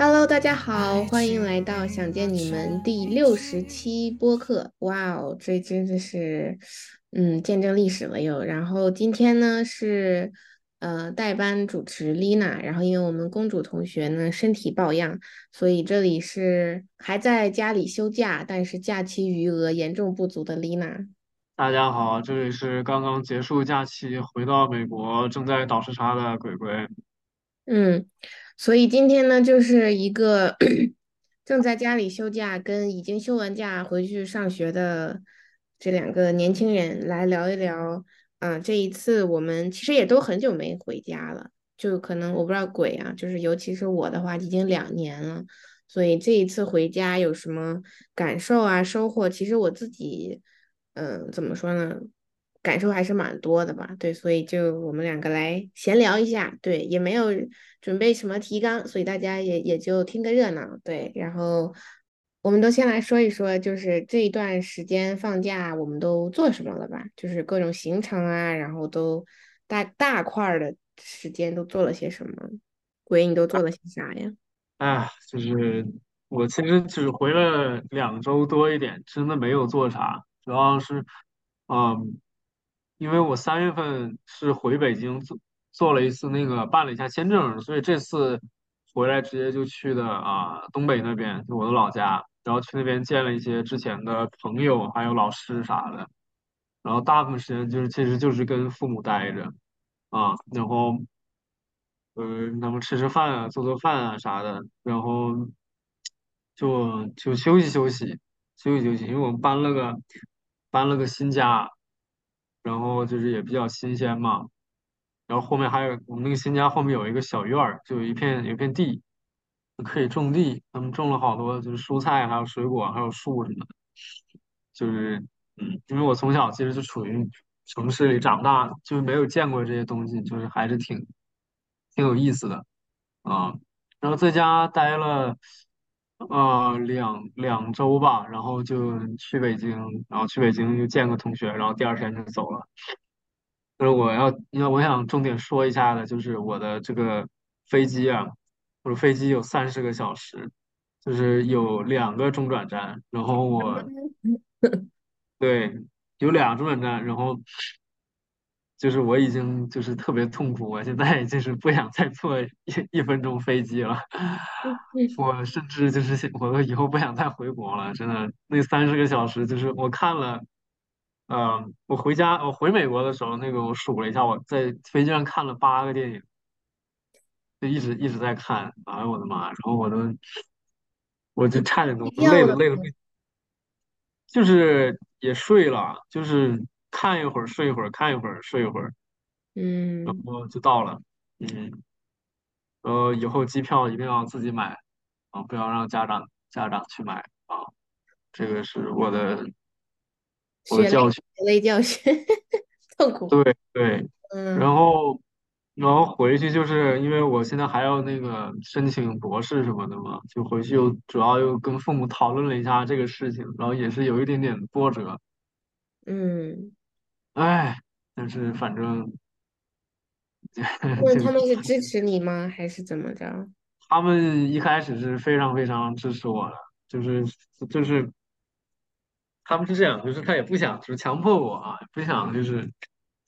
Hello，大家好，欢迎来到想见你们第六十期播客。哇哦，这真的是，嗯，见证历史了又。然后今天呢是呃代班主持 Lina，然后因为我们公主同学呢身体抱恙，所以这里是还在家里休假，但是假期余额严重不足的 Lina。大家好，这里是刚刚结束假期回到美国正在倒时差的鬼鬼。嗯，所以今天呢，就是一个 正在家里休假跟已经休完假回去上学的这两个年轻人来聊一聊。啊，这一次我们其实也都很久没回家了，就可能我不知道鬼啊，就是尤其是我的话，已经两年了。所以这一次回家有什么感受啊、收获？其实我自己，嗯，怎么说呢？感受还是蛮多的吧，对，所以就我们两个来闲聊一下，对，也没有准备什么提纲，所以大家也也就听个热闹，对，然后我们都先来说一说，就是这一段时间放假我们都做什么了吧，就是各种行程啊，然后都大大块儿的时间都做了些什么，鬼，你都做了些啥呀？啊，就是我其实只回了两周多一点，真的没有做啥，主要是，嗯，因为我三月份是回北京做做了一次那个办了一下签证，所以这次回来直接就去的啊东北那边，就我的老家，然后去那边见了一些之前的朋友，还有老师啥的，然后大部分时间就是其实就是跟父母待着啊，然后。呃，他们吃吃饭啊，做做饭啊啥的，然后就就休息休息，休息休息，因为我们搬了个搬了个新家，然后就是也比较新鲜嘛，然后后面还有我们那个新家后面有一个小院儿，就有一片有一片地，可以种地，他们种了好多就是蔬菜，还有水果，还有树什么的，就是嗯，因为我从小其实就处于城市里长大的，就没有见过这些东西，就是还是挺挺有意思的。啊，然后在家待了呃两两周吧，然后就去北京，然后去北京就见个同学，然后第二天就走了。就是我要，因为我想重点说一下的，就是我的这个飞机啊，我的飞机有三十个小时，就是有两个中转站，然后我 对有两个中转站，然后就是我已经就是特别痛苦，我现在就是不想再坐一一分钟飞机了。我甚至就是我都以后不想再回国了，真的。那三十个小时，就是我看了，嗯，我回家，我回美国的时候，那个我数了一下，我在飞机上看了八个电影，就一直一直在看。哎呦我的妈！然后我都，我就差点都累了？累的累的，就是也睡了，就是看一会儿睡一会儿，看一会儿睡一会儿，然嗯，后就到了。嗯，呃，以后机票一定要自己买啊，不要让家长家长去买啊。这个是我的我的教训。血泪教训，痛苦。对对，然嗯后然后回去就是因为我现在还要那个申请博士什么的嘛，就回去又主要又跟父母讨论了一下这个事情，然后也是有一点点波折，嗯。哎，但是反正那就 他们是支持你吗？还是怎么着？他们一开始是非常非常支持我的，就是就是他们是这样，就是他也不想就是强迫我啊，不想就是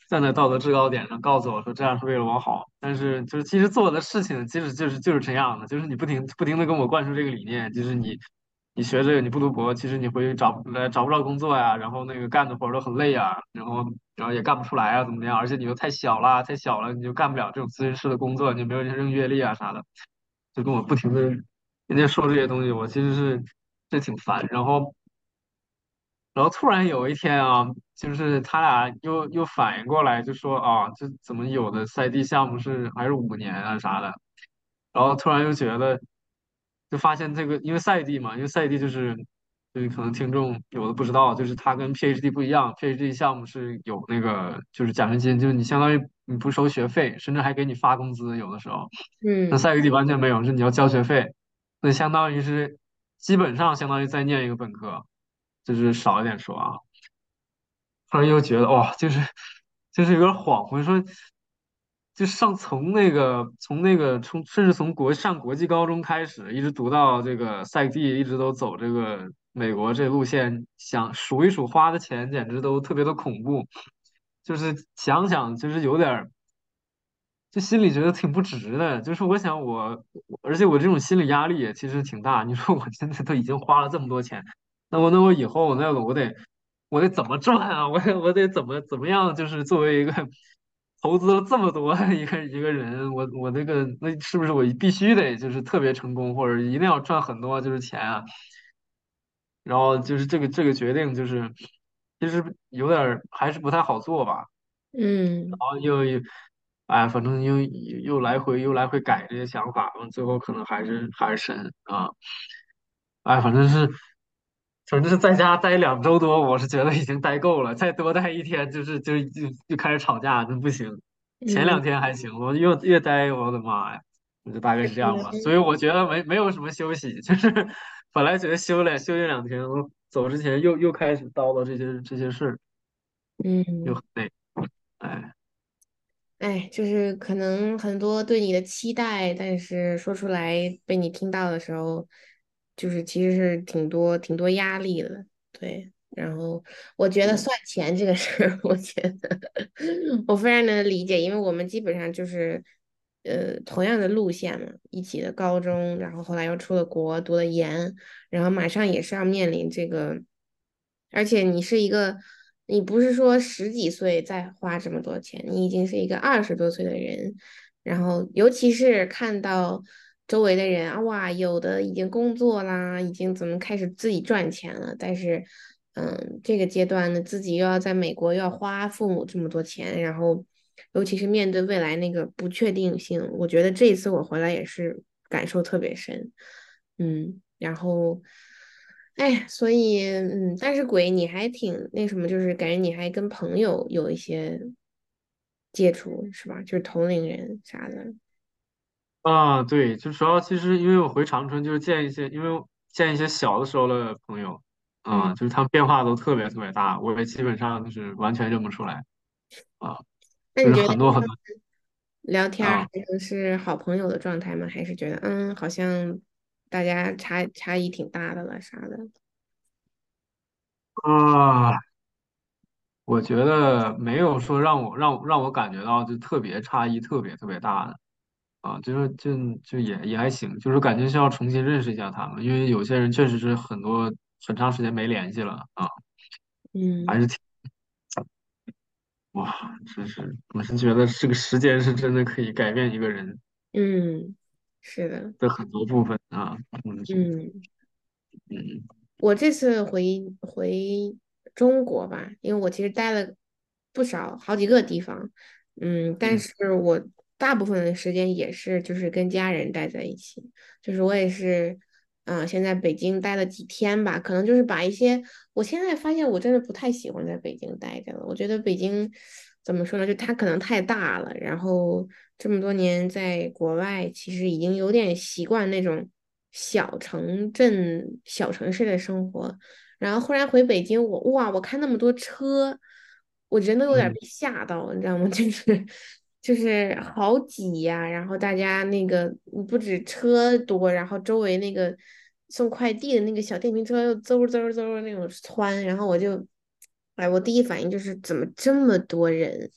站在道德制高点上告诉我说这样是为了我好，但是就是其实做的事情其实就是就是这样的，就是你不停不停的跟我灌输这个理念，就是你你学这个你不读博，其实你回去找来找不着工作呀，然后那个干的活都很累啊，然后然后也干不出来啊，怎么样？而且你又太小了，太小了，你就干不了这种咨询师的工作，你没有人生阅历啊啥的，就跟我不停的人家说这些东西，我其实是这挺烦，然后。然后突然有一天啊，就是他俩又又反应过来，就说啊，这怎么有的赛地项目是还是五年啊啥的，然后突然又觉得，就发现这个因为赛地嘛，因为赛地就是就是可能听众有的不知道，就是它跟 PhD 不一样，PhD 项目是有那个就是奖学金，就是你相当于你不收学费，甚至还给你发工资，有的时候，那嗯，赛地完全没有，是你要交学费，那相当于是基本上相当于在念一个本科。就是少一点说啊。突然又觉得哇，就是就是有点恍惚，说就上从那个从那个从甚至从国上国际高中开始，一直读到这个赛季，一直都走这个美国这路线，想数一数花的钱，简直都特别的恐怖。就是想想，就是有点儿，就心里觉得挺不值的。就是我想我，而且我这种心理压力也其实挺大。你说我现在都已经花了这么多钱，那我那我以后那个我得我得怎么赚啊？我我得怎么怎么样？就是作为一个投资了这么多一个 一个人，我我那个那是不是我必须得就是特别成功，或者一定要赚很多就是钱啊？然后就是这个这个决定就是其实有点儿还是不太好做吧。嗯然嗯后又又，哎，反正又又来回又来回改这些想法嘛，最后可能还是还是神啊，哎，反正是，反正是在家待两周多，我是觉得已经待够了，再多待一天就是就就就开始吵架，真不行。前两嗯，天还行，我越越待，我的妈呀，就大概是这样吧。所以我觉得没没有什么休息，就是 本来觉得休了休息两天，我走之前又又开始叨叨这些这些事儿，又嗯。很累，哎。哎，就是可能很多对你的期待，但是说出来被你听到的时候，就是其实是挺多挺多压力的。对，然后我觉得算钱这个事儿，我觉得我非常能理解，因为我们基本上就是呃同样的路线嘛，一起的高中，然后后来又出了国，读了研，然后马上也是要面临这个，而且你是一个。你不是说十几岁再花这么多钱，你已经是一个二十多岁的人，然后尤其是看到周围的人啊，哇，有的已经工作啦，已经怎么开始自己赚钱了，但是，嗯，这个阶段呢，自己又要在美国又要花父母这么多钱，然后尤其是面对未来那个不确定性，我觉得这一次我回来也是感受特别深，嗯，然后。哎，所以嗯，但是鬼你还挺那什么，就是感觉你还跟朋友有一些接触，是吧？就是同龄人啥的。啊，对，就主要其实因为我回长春就是见一些，因为见一些小的时候的朋友，嗯，啊，就是他们变化都特别特别大，我也基本上就是完全认不出来啊，就是那你觉得很多很多聊天儿还是好朋友的状态吗？还是觉得嗯，好像大家差差异挺大的了啥的？啊，我觉得没有说让我让让我感觉到就特别差异特别特别大的啊，就是就就也也还行，就是感觉需要重新认识一下他们，因为有些人确实是很多很长时间没联系了啊，嗯还嗯是挺。哇，真是，我是觉得这个时间是真的可以改变一个人嗯，是的，的很多部分啊。嗯嗯。嗯我这次回回中国吧，因为我其实待了不少好几个地方，嗯，但嗯是我大部分的时间也是就是跟家人待在一起，就是我也是，嗯、先在北京待了几天吧，可能就是把一些，我现在发现我真的不太喜欢在北京待着了，我觉得北京怎么说呢，就它可能太大了，然后这么多年在国外，其实已经有点习惯那种。小城镇、小城市的生活，然后忽然回北京，我哇，我看那么多车，我人都有点嗯被吓到，你知道吗？就是就是好挤呀，然后大家那个不止车多，然后周围那个送快递的那个小电瓶车又嗖嗖嗖那种窜，然后我就，哎，我第一反应就是怎么这么多人，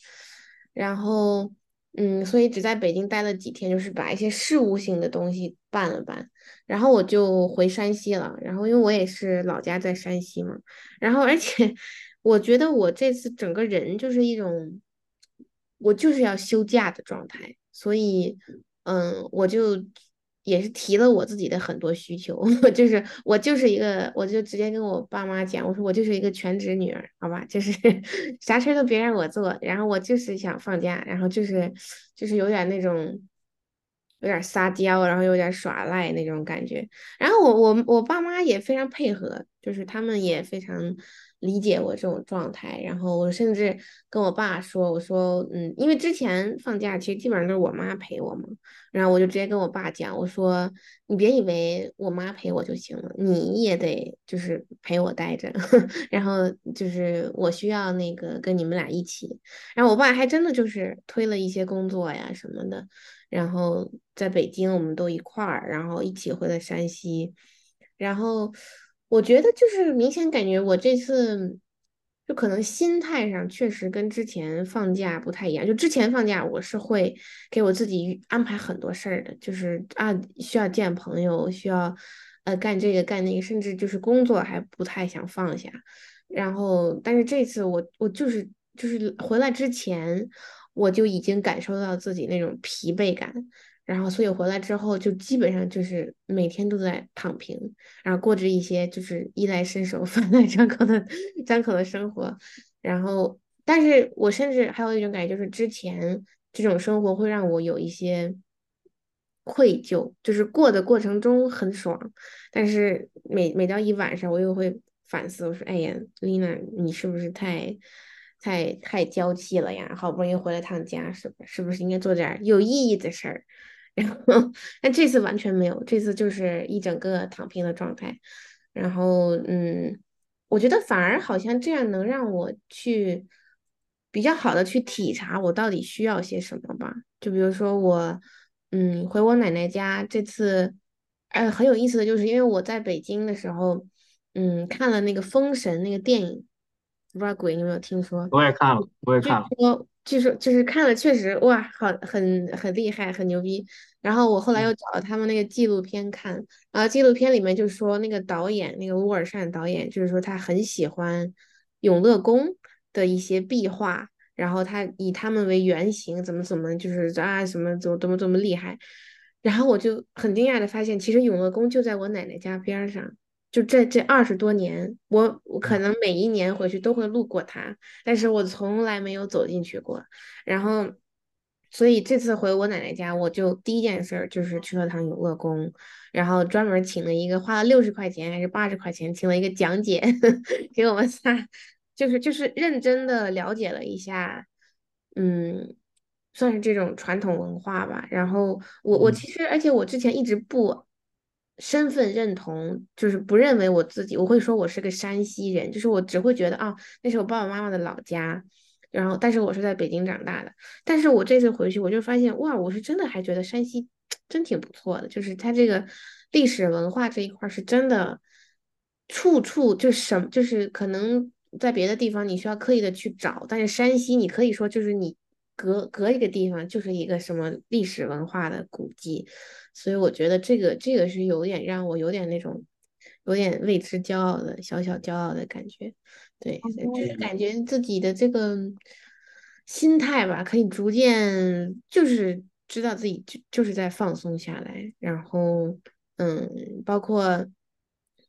然后嗯，所以只在北京待了几天，就是把一些事务性的东西办了办。然后我就回山西了。然后因为我也是老家在山西嘛，然后而且 我觉得我这次整个人就是一种，我就是要休假的状态，所以嗯，我就也是提了我自己的很多需求，就是我就是一个，我就直接跟我爸妈讲，我说我就是一个全职女儿，好吧，就是 啥事儿都别让我做，然后我就是想放假，然后就是就是有点那种。有点撒娇，然后有点耍赖那种感觉。然后我我我爸妈也非常配合，就是他们也非常理解我这种状态。然后我甚至跟我爸说，我说，嗯，因为之前放假其实基本上都是我妈陪我嘛，然后我就直接跟我爸讲，我说，你别以为我妈陪我就行了，你也得就是陪我待着，然后就是我需要那个跟你们俩一起。然后我爸还真的就是推了一些工作呀什么的。然后在北京，我们都一块儿，然后一起回了山西。然后我觉得就是明显感觉我这次就可能心态上确实跟之前放假不太一样。就之前放假我是会给我自己安排很多事儿的，就是啊需要见朋友，需要呃干这个干那个，甚至就是工作还不太想放下。然后但是这次我我就是就是回来之前。我就已经感受到自己那种疲惫感，然后所以回来之后就基本上就是每天都在躺平，然后过着一些就是衣来伸手、饭来张口的张口的生活。然后，但是我甚至还有一种感觉，就是之前这种生活会让我有一些愧疚，就是过的过程中很爽，但是每每到一晚上，我又会反思，我说：“哎呀，丽娜，你是不是太……”太太娇气了呀！好不容易回了趟家，是不是不是应该做点有意义的事儿？然后，但这次完全没有，这次就是一整个躺平的状态。然后，嗯，我觉得反而好像这样能让我去比较好的去体察我到底需要些什么吧。就比如说我，嗯，回我奶奶家这次，呃，很有意思的就是，因为我在北京的时候，嗯，看了那个《封神》那个电影。不知道鬼你有没有听说？我也看了，我也看了。说就是就是看了，确实哇，好很很厉害，很牛逼。然后我后来又找了他们那个纪录片看，然后纪录片里面就说那个导演，那个乌尔善导演，就是说他很喜欢永乐宫的一些壁画，然后他以他们为原型，怎么怎么就是啊什么怎么多么多么厉害。然后我就很惊讶的发现，其实永乐宫就在我奶奶家边上。就这这二十多年，我我可能每一年回去都会路过它，但是我从来没有走进去过。然后，所以这次回我奶奶家，我就第一件事就是去了趟永乐宫，然后专门请了一个花了六十块钱还是八十块钱，请了一个讲解 给我们仨，就是就是认真的了解了一下，嗯，算是这种传统文化吧。然后我我其实而且我之前一直不。身份认同就是不认为我自己，我会说我是个山西人，就是我只会觉得啊，那是我爸爸妈妈的老家，然后但是我是在北京长大的，但是我这次回去我就发现哇，我是真的还觉得山西真挺不错的，就是它这个历史文化这一块是真的处处就什就是可能在别的地方你需要刻意的去找，但是山西你可以说就是你。隔隔一个地方就是一个什么历史文化的古迹，所以我觉得这个这个是有点让我有点那种有点为之骄傲的小小骄傲的感觉，对，就是感觉。自己的这个心态吧，可以逐渐就是知道自己就就是在放松下来，然后嗯，包括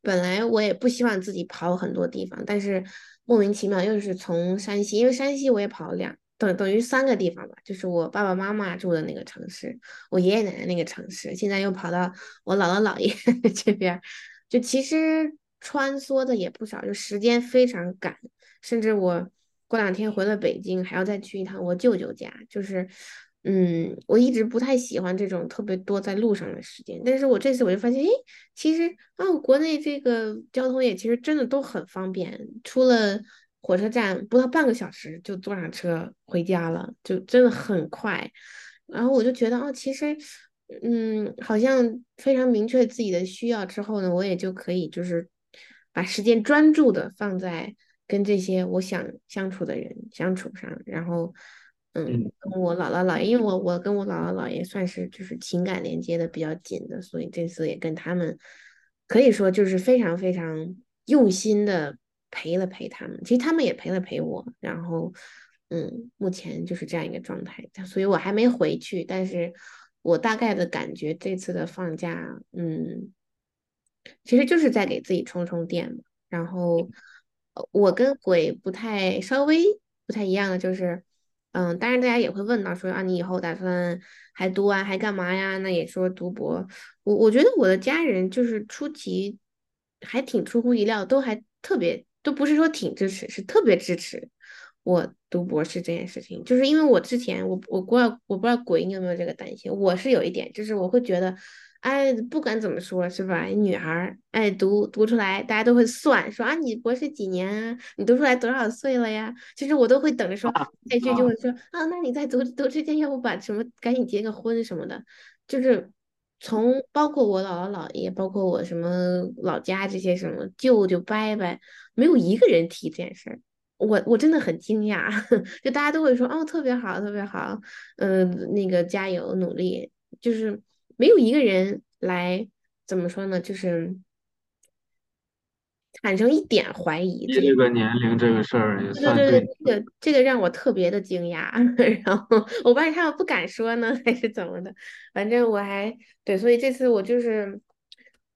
本来我也不希望自己跑很多地方，但是莫名其妙又是从山西，因为山西我也跑了两。等于三个地方吧，就是我爸爸妈妈住的那个城市，我爷爷奶奶那个城市，现在又跑到我姥姥姥爷 这边，就其实穿梭的也不少，就时间非常赶，甚至我过两天回了北京，还要再去一趟我舅舅家，就是，嗯，我一直不太喜欢这种特别多在路上的时间，但是我这次我就发现，哎，其实啊，国内这个交通也其实真的都很方便，除了。火车站不到半个小时就坐上车回家了，就真的很快。然后我就觉得，哦，其实，嗯，好像非常明确自己的需要之后呢，我也就可以就是把时间专注的放在跟这些我想相处的人相处上。然后，嗯，跟我姥姥姥爷，因为我我跟我姥姥姥爷算是就是情感连接的比较紧的，所以这次也跟他们可以说就是非常非常用心的。陪了陪他们，其实他们也陪了陪我，然后，嗯，目前就是这样一个状态，所以我还没回去，但是我大概的感觉这次的放假，嗯，其实就是在给自己充充电然后，我跟鬼不太稍微不太一样的就是，嗯，当然大家也会问到说啊，你以后打算还读完还干嘛呀？那也说读博，我我觉得我的家人就是出奇还挺出乎意料，都还特别。都不是说挺支持，是特别支持我读博士这件事情。就是因为我之前我我不知道我不知道鬼你有没有这个担心，我是有一点，就是我会觉得。哎，不管怎么说，是吧？女孩儿，哎，读读出来，大家都会算，说啊，你博士几年啊？你读出来多少岁了呀？其实我都会等着说，下句就会说啊，那你在读读之前，要不把什么赶紧结个婚什么的。就是从包括我姥姥姥爷，包括我什么老家这些什么舅舅伯伯，没有一个人提这件事儿。我我真的很惊讶，就大家都会说哦，特别好，特别好，嗯，那个加油努力，就是。没有一个人来怎么说呢？就是产生一点怀疑。这个年龄这个事儿也算对。对对，这个这个让我特别的惊讶。然后我发现他们不敢说呢，还是怎么的？反正我还对，所以这次我就是。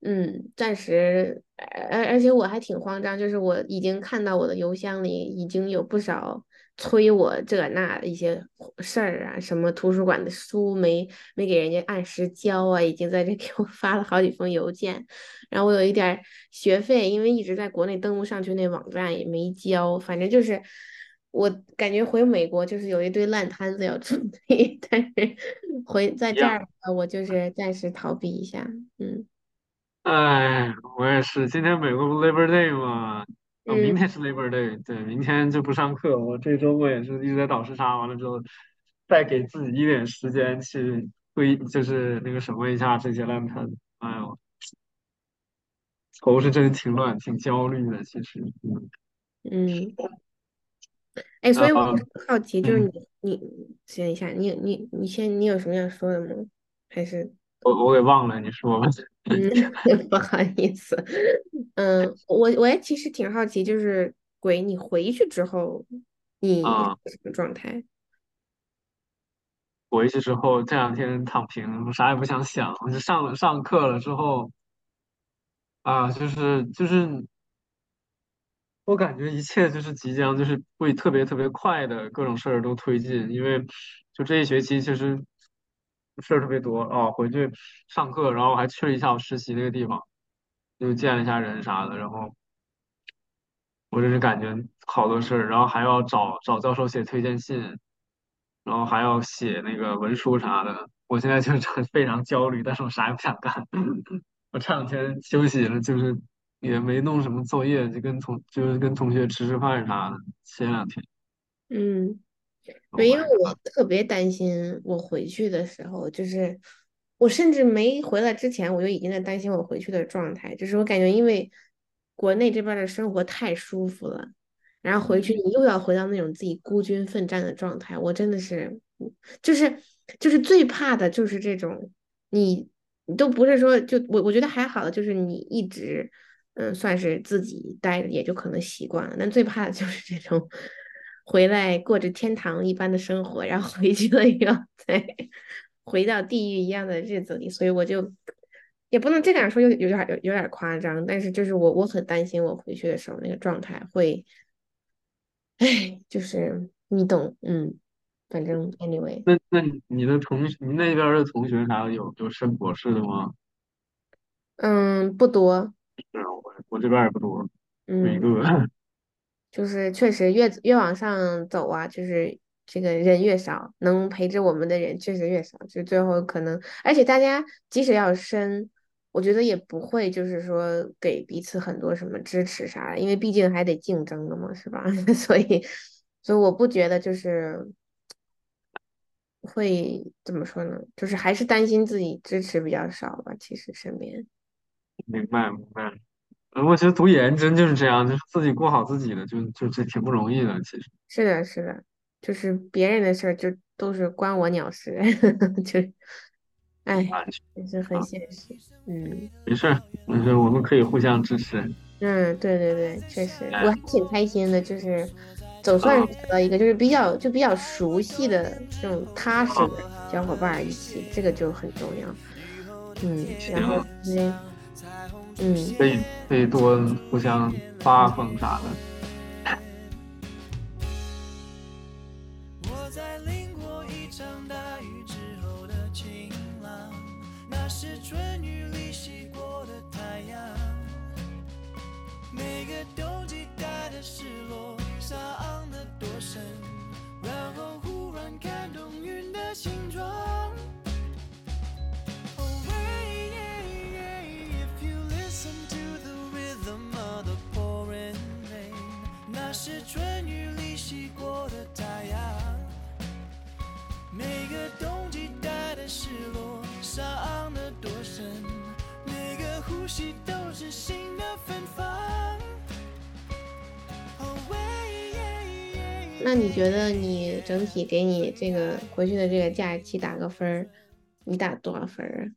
嗯，暂时，而而且我还挺慌张，就是我已经看到我的邮箱里已经有不少催我这那的一些事儿啊，什么图书馆的书没没给人家按时交啊，已经在这 给我发了好几封邮件。然后我有一点学费，因为一直在国内登不上去那网站也没交，反正就是我感觉回美国就是有一堆烂摊子要处理，但是回在这儿我就是暂时逃避一下，嗯。哎，我也是。今天美国不 Labor Day 吗？哦，明天是 Labor Day，对，明天就不上课。我这周末也是一直在倒时差，完了之后再给自己一点时间去会，就是那个什么一下这些烂摊。哎呦，头是真挺乱，挺焦虑的。其实，嗯嗯。哎，所以我好奇，就是你你，等一下，你你你先，你有什么要说的吗？还是？我我给忘了，你说吧。嗯，不好意思。嗯，我我也其实挺好奇，就是鬼，你回去之后，你什么状态？回去之后这两天躺平，我啥也不想想。就上了上课了之后，啊，就是就是，我感觉一切就是即将就是会特别特别快的各种事儿都推进，因为就这一学期其实。事儿特别多啊，回去上课，然后还去了一下我实习那个地方，又见了一下人啥的，然后我真是感觉好多事儿，然后还要找找教授写推荐信，然后还要写那个文书啥的，我现在就 是非常焦虑，但是我啥也不想干。我这两天休息了，就是也没弄什么作业，就跟同就是跟同学吃吃饭啥的，歇两天。嗯。对，因为我特别担心我回去的时候，就是我甚至没回来之前，我就已经在担心我回去的状态。就是我感觉，因为国内这边的生活太舒服了，然后回去你又要回到那种自己孤军奋战的状态，我真的是，就是就是最怕的就是这种，你你都不是说就我我觉得还好的，就是你一直嗯算是自己待着，也就可能习惯了。但最怕的就是这种。回来过着天堂一般的生活，然后回去了以后再回到地狱一样的日子里，所以我就也不能这样说，有有点有有点夸张，但是就是我我很担心我回去的时候那个状态会，哎，就是你懂，嗯，反正 anyway。那那你的同学，你那边的同学啥有有升博士的吗？嗯，不多。是啊，我我这边也不多，一个。就是确实越越往上走啊，就是这个人越少，能陪着我们的人确实越少，就最后可能，而且大家即使要生，我觉得也不会就是说给彼此很多什么支持啥的，因为毕竟还得竞争的嘛，是吧？所以，所以我不觉得就是会怎么说呢？就是还是担心自己支持比较少吧，其实身边。明白，明白。我觉得读研真就是这样，就是自己过好自己的，就就这挺不容易的。其实是的，是的，就是别人的事儿就都是关我鸟事，就，哎，也是很现实。嗯，没事，没事，我们可以互相支持。嗯，对对对，确实，我还挺开心的，就是总算找到一个就是比较就比较熟悉的这种踏实的小伙伴一起，这个就很重要。嗯，然后因为。嗯，可以可以多互相发疯啥的。是春雨里洗过的太阳。每个冬季带的失落，伤得多深，每个呼吸都是新的芬芳。那你觉得你整体给你这个回去的这个假期打个分儿，你打多少分儿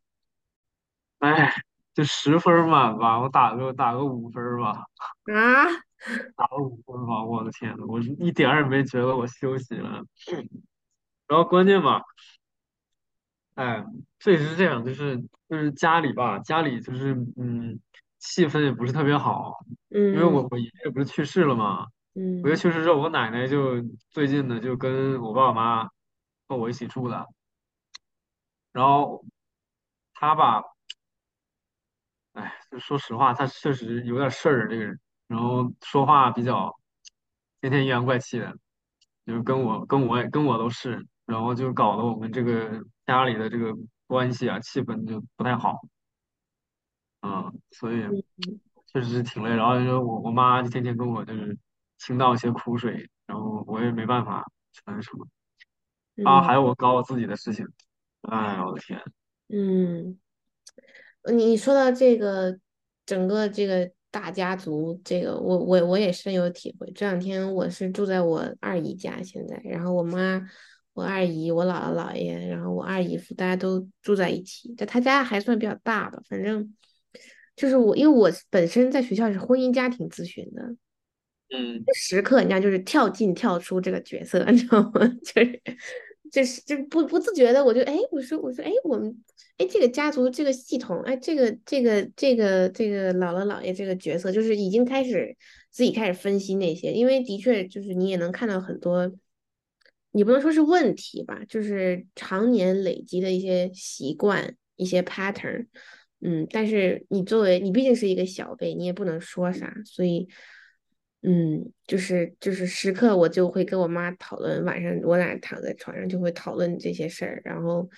哎，就十分满吧，我打个打个五分吧，啊？啊，打了五分吧，我的天呐，我是一点儿也没觉得我休息了。然后关键吧，哎，这也是这样，就是就是家里吧，家里就是嗯，气氛也不是特别好，因为嗯。我我爷爷不是去世了嘛，我爷爷嗯去世之后，我奶奶就最近呢就跟我爸我妈和我一起住的，然后他吧，哎，就说实话，他确实有点事儿，这个人，然后说话比较天天阴阳怪气的，就是跟我跟我跟我都是，然后就搞得我们这个家里的这个关系啊，气氛就不太好。嗯，所以嗯确实是挺累。然后就我我妈就天天跟我就是倾倒一些苦水，然后我也没办法全说。啊，还嗯有我搞我自己的事情，哎呀，我的天，嗯。你说到这个整个这个大家族，这个我我我也深有体会。这两天我是住在我二姨家，现在，然后我妈、我二姨、我姥姥姥爷，然后我二姨夫，大家都住在一起。但他家还算比较大吧，反正就是我，因为我本身在学校是婚姻家庭咨询的，嗯，时刻，人家，就是跳进跳出这个角色，你知道吗？就是就是就是不不自觉的，我就哎，我说我说哎，我们哎这个家族这个系统，哎这个这个这个这个姥姥姥爷这个角色，就是已经开始自己开始分析那些，因为的确就是你也能看到很多，你不能说是问题吧，就是常年累积的一些习惯、一些 pattern。嗯，但是你作为你毕竟是一个小辈，你也不能说啥，所以，嗯，就是就是时刻我就会跟我妈讨论，晚上我俩躺在床上就会讨论这些事儿，然后，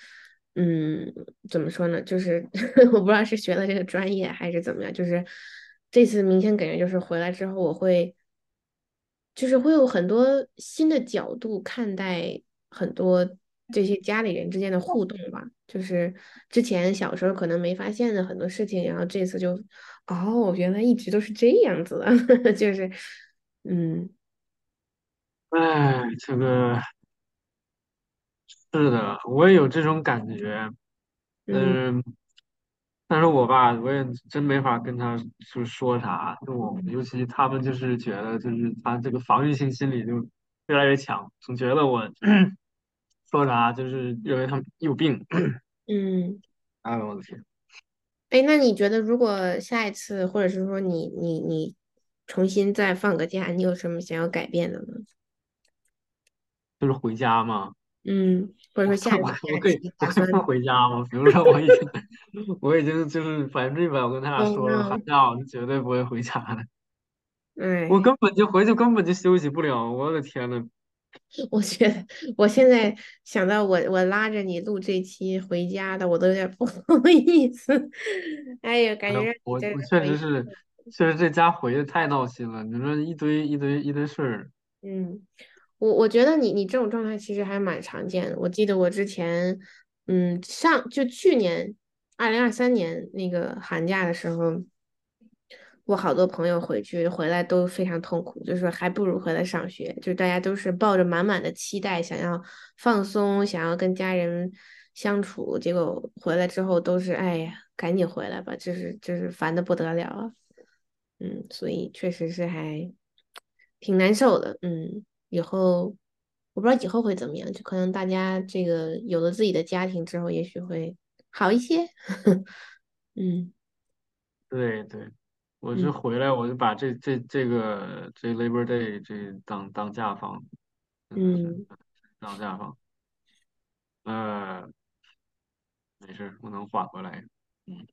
嗯，怎么说呢？就是 我不知道是学了这个专业还是怎么样，就是这次明显感觉就是回来之后我会。就是会有很多新的角度看待很多这些家里人之间的互动吧，就是之前小时候可能没发现的很多事情，然后这次就，哦，原来一直都是这样子的，就是，嗯。哎，这个是的，我也有这种感觉，嗯。嗯，但是我吧，我也真没法跟他就说啥，就我尤其他们就是觉得，就是他这个防御性心理就越来越强，总觉得我 说啥就是认为他们有病，嗯，哎呦我的天，哎，那你觉得如果下一次，或者是说你你你重新再放个假，你有什么想要改变的吗？就是回家嘛。嗯，或者说下一次我可以我可以不回家吗？比如说我已经 我已经就是百分之一百，我跟他俩哦说了，寒假我是绝对不会回家的。我哎。根本就回去根本就休息不了，我的天呐！我觉得我现在想到我我拉着你录这期回家的，我都有点不好意思。哎呀，感觉我我确实，是，确实这家回的太闹心了。你说一堆一堆一堆事儿，嗯，我我觉得你你这种状态其实还蛮常见的。我记得我之前，嗯，上就去年二零二三年那个寒假的时候。我好多朋友回去回来都非常痛苦，就是说还不如回来上学，就是大家都是抱着满满的期待，想要放松，想要跟家人相处，结果回来之后都是哎呀，赶紧回来吧，就是就是烦的不得了啊，嗯，所以确实是还挺难受的，嗯，以后我不知道以后会怎么样，就可能大家这个有了自己的家庭之后，也许会好一些，嗯。对对，我是嗯回来我就把这这这个这 Labor Day 这当当假放，嗯。当假放。呃，没事儿，我能缓过来。嗯，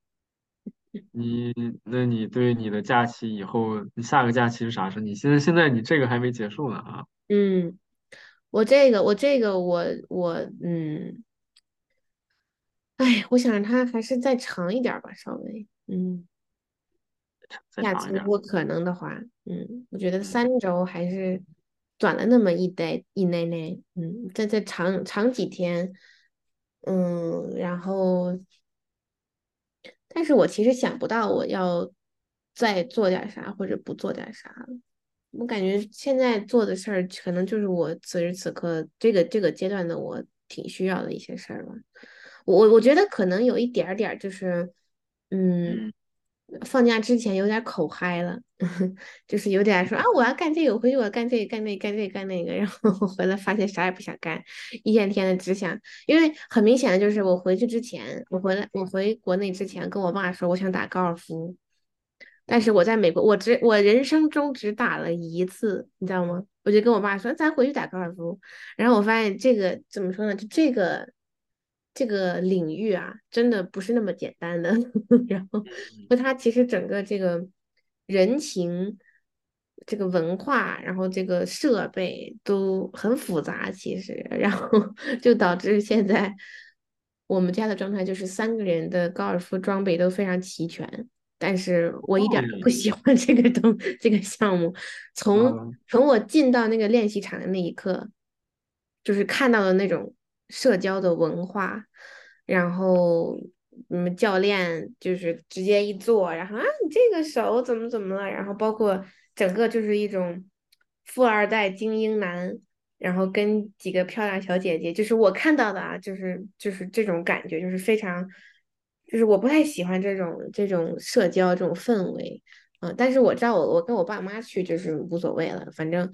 你那你对你的假期以后，你下个假期是啥时候？你现在现在你这个还没结束呢啊？嗯，我这个，我这个，我我嗯，哎，我想让它还是再长一点儿吧，稍微，嗯再长一点。假期如果可能的话，嗯，我觉得嗯三周还是短了那么一代一内内，嗯，再再长长几天，嗯，然后，但是我其实想不到我要再做点啥或者不做点啥了。我感觉现在做的事儿，可能就是我此时此刻这个这个阶段的我挺需要的一些事儿吧。我我觉得可能有一点儿点儿就是，嗯，嗯放假之前有点口嗨了，就是有点说啊，我要干这个，我回去我要干这个，干那个，干这个，干那个，然后我回来发现啥也不想干，一天天的只想，因为很明显的就是我回去之前，我回来我回国内之前跟我爸说我想打高尔夫。但是我在美国，我只我人生中只打了一次，你知道吗？我就跟我爸说，咱回去打高尔夫。然后我发现这个怎么说呢？就这个这个领域啊，真的不是那么简单的。然后，那它其实整个这个人情、这个文化，然后这个设备都很复杂，其实，然后 就导致现在我们家的状态就是三个人的高尔夫装备都非常齐全。但是我一点都不喜欢这个东这个项目。从嗯从我进到那个练习场的那一刻，就是看到的那种社交的文化，然后嗯，教练就是直接一坐，然后啊，你这个手怎么怎么了？然后包括整个就是一种富二代精英男，然后跟几个漂亮小姐姐，就是我看到的啊，就是就是这种感觉，就是非常。就是我不太喜欢这种这种社交这种氛围，嗯、但是我知道我我跟我爸妈去就是无所谓了，反正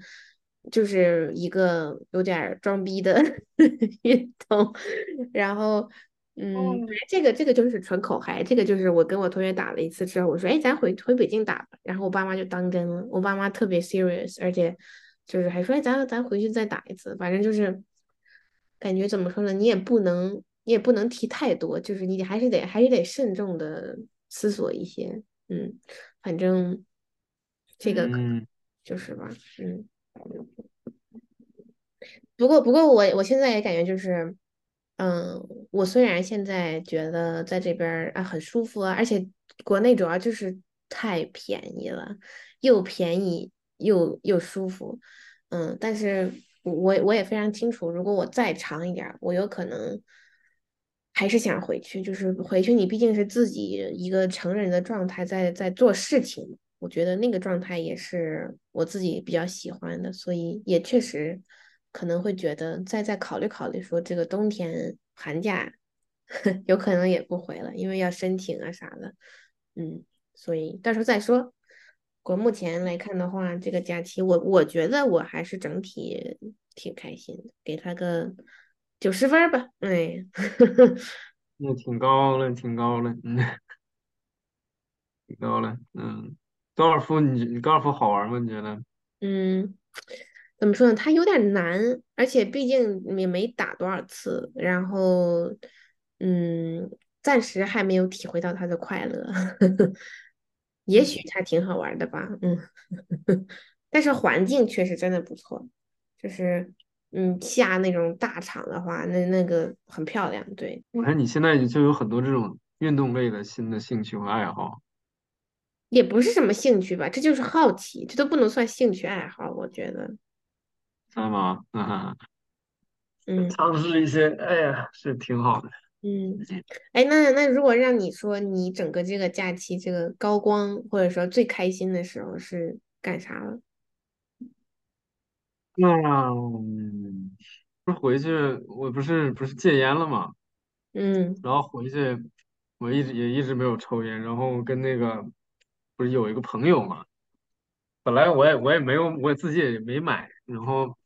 就是一个有点儿装逼的 运动，然后嗯，这个这个就是纯口嗨，这个就是我跟我同学打了一次之后，我说哎，咱回回北京打吧，然后我爸妈就当真了，我爸妈特别 serious，而且就是还说哎，咱咱回去再打一次，反正就是感觉怎么说呢，你也不能。你也不能提太多，就是你还是得还是得慎重的思索一些，嗯，反正这个嗯。就是吧，嗯，不过不过我我现在也感觉就是，嗯，我虽然现在觉得在这边啊很舒服啊，而且国内主要就是太便宜了，又便宜又又舒服，嗯，但是我我也非常清楚，如果我再长一点，我有可能。还是想回去，就是回去，你毕竟是自己一个成人的状态在在做事情，我觉得那个状态也是我自己比较喜欢的，所以也确实可能会觉得再再考虑考虑，说这个冬天寒假 有可能也不回了，因为要申请啊啥的，嗯，所以到时候再说。我目前来看的话，这个假期我我觉得我还是整体挺开心的，给他个。九十分吧，哎，那挺高了，挺高了，嗯，挺高了，嗯。高尔夫你你高尔夫好玩吗？你觉得？嗯，怎么说呢？它有点难，而且毕竟也没打多少次，然后，嗯，暂时还没有体会到它的快乐。也许它挺好玩的吧，嗯，但是环境确实真的不错，就是。嗯，下那种大场的话，那那个很漂亮。对，我看你现在就有很多这种运动类的新的兴趣和爱好，也不是什么兴趣吧，这就是好奇，这都不能算兴趣爱好，我觉得。知道吗？嗯，嗯尝试一些，哎呀，是挺好的。嗯，哎，那那如果让你说，你整个这个假期这个高光，或者说最开心的时候是干啥了？那嗯，不是回去，我不是不是戒烟了吗，嗯然后回去，我一直也一直没有抽烟，然后跟那个不是有一个朋友嘛，本来我也我也没有，我自己也没买，然后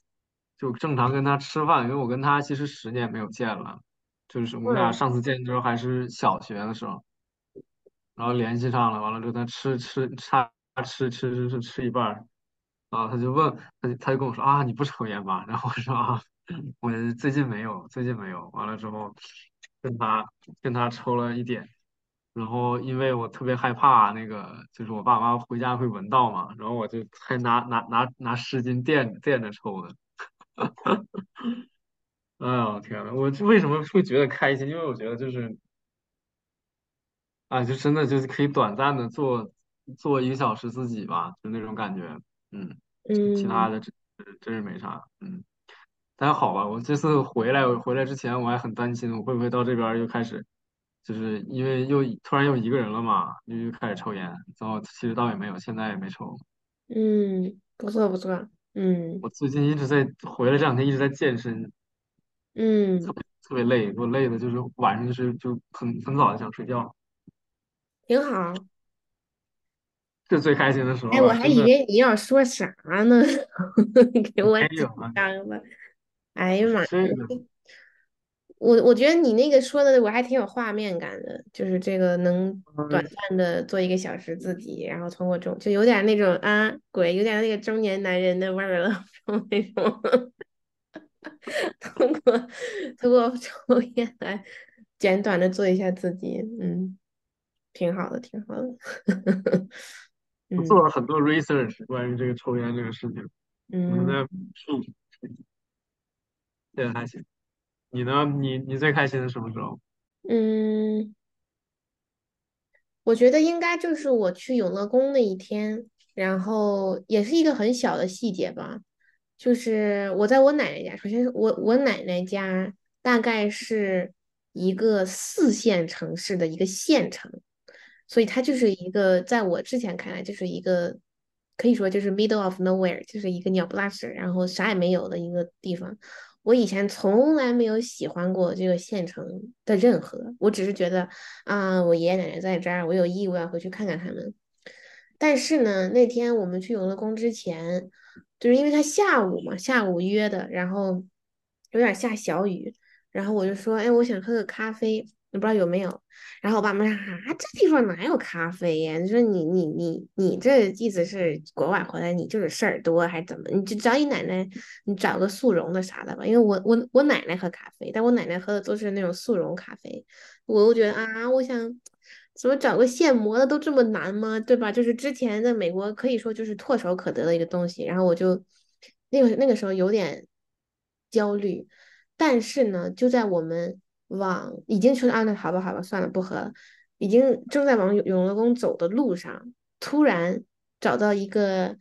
就正常跟他吃饭，因为我跟他其实十年没有见了，就是我们俩嗯上次见之后还是小学的时候，然后联系上了，完了之后他吃吃他吃吃吃吃吃一半儿，啊，他就问他就他就跟我说啊你不抽烟吧？然后我说啊我最近没有最近没有，完了之后跟他跟他抽了一点。然后因为我特别害怕那个，就是我爸妈回家会闻到嘛，然后我就还拿拿拿拿湿巾垫垫着抽的。哎呦天呐，我这为什么会觉得开心？因为我觉得就是啊，就真的就是可以短暂的做做一个小时自己吧，就那种感觉。嗯，其他嗯的真真是没啥。嗯，但好吧，我这次回来，我回来之前我还很担心，我会不会到这边儿又开始，就是因为又突然又一个人了嘛，又又开始抽烟。然后其实倒也没有，现在也没抽。嗯，不错不错，嗯我最近一直在回来这两天一直在健身，特嗯，别特别累，给我累的就是晚上就是就很很早就想睡觉，挺好。这最开心的时候哎，我了，还真的以为你要说啥呢，给我紧没有啊。张了。哎呀妈呀！这个我我觉得你那个说的我还挺有画面感的，就是这个能短嗯，暂的做一个小时自己，然后通过这种就有点那种啊鬼，有点那个中年男人的味儿了，那种。通过通过抽烟来简短的做一下自己，嗯，挺好的，挺好的，我做嗯。了很多 research 关于这个抽烟这个事情，我嗯。在数，这个还行。你呢？你你最开心的什么时候？嗯，我觉得应该就是我去永乐宫那一天，然后也是一个很小的细节吧，就是我在我奶奶家，首先是我我奶奶家大概是一个四线城市的一个县城，所以它就是一个在我之前看来就是一个可以说就是 middle of nowhere，就是一个鸟不拉屎，然后啥也没有的一个地方。我以前从来没有喜欢过这个县城的任何，我只是觉得啊，我爷爷奶奶在这儿，我有义务要回去看看他们。但是呢，那天我们去游乐宫之前，就是因为他下午嘛，下午约的，然后有点下小雨，然后我就说，哎，我想喝个咖啡，不知道有没有？然后我爸妈说，啊，这地方哪有咖啡呀？你说你你你你这意思是国外回来你就是事儿多还是怎么？你就找你奶奶，你找个速溶的啥的吧。因为我我我奶奶喝咖啡，但我奶奶喝的都是那种速溶咖啡，我又觉得啊，我想怎么找个现磨的都这么难吗？对吧？就是之前在美国可以说就是唾手可得的一个东西，然后我就那个那个时候有点焦虑，但是呢，就在我们往已经说啊，那好吧好吧，算了不喝了，已经正在往永永乐宫走的路上，突然找到一个。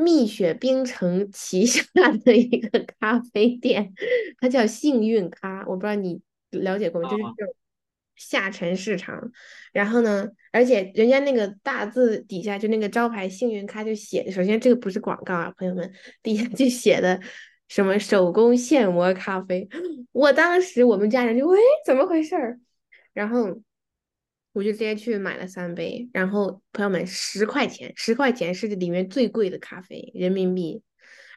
蜜雪冰城旗下的一个咖啡店，它叫幸运咖，我不知道你了解过没？就是啊，这种下沉市场。然后呢，而且人家那个大字底下就那个招牌幸运咖就写，首先这个不是广告啊，朋友们，底下就写的什么手工现磨咖啡。我当时我们家人就喂，怎么回事儿？然后我就直接去买了三杯，然后朋友们十块钱，十块钱是里面最贵的咖啡，人民币，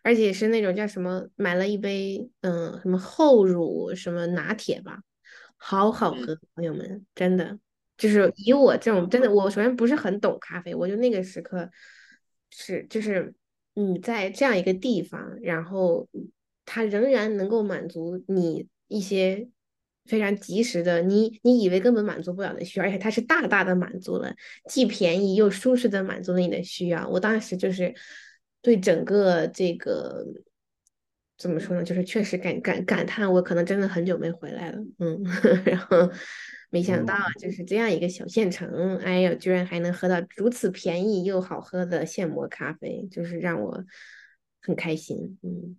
而且是那种叫什么，买了一杯嗯什么厚乳什么拿铁吧，好好嗯喝，朋友们，真的就是以我这种真的，我首先不是很懂咖啡，我就那个时刻是就是你在这样一个地方，然后它仍然能够满足你一些非常及时的，你你以为根本满足不了的需要，而且它是大大的满足了，既便宜又舒适的满足了你的需要。我当时就是对整个这个怎么说呢，就是确实感感感叹，我可能真的很久没回来了，嗯，然后没想到嗯，就是这样一个小县城，哎呀，居然还能喝到如此便宜又好喝的现磨咖啡，就是让我很开心，嗯。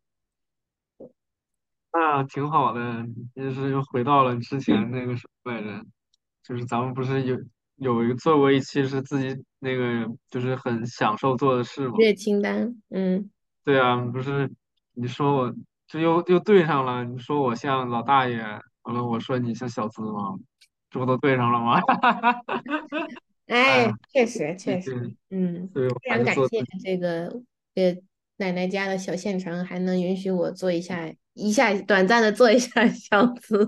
那挺好的，就是又回到了之前那个什么来着，就是咱们不是有有一个做过一期是自己那个就是很享受做的事吗？日清单，嗯，对啊，不是你说我这又又对上了，你说我像老大爷，完了我说你像小资吗？这不都对上了吗？哎确实确实，嗯，非常感谢。这个呃奶奶家的小县城，还能允许我做一下一下短暂的做一下小资，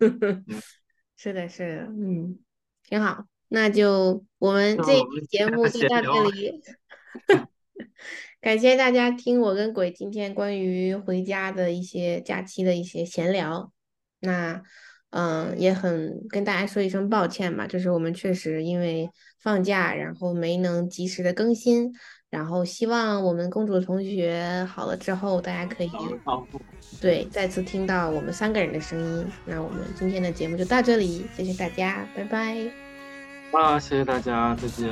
嗯 是的，是的，嗯，挺好，那就我们这一期节目就到这里，感谢大家听我跟鬼今天关于回家的一些假期的一些闲聊。那嗯，也很跟大家说一声抱歉吧，就是我们确实因为放假，然后没能及时的更新，然后希望我们公主同学好了之后，大家可以好，对再次听到我们三个人的声音。那我们今天的节目就到这里，谢谢大家，拜拜。那谢谢大家，再见。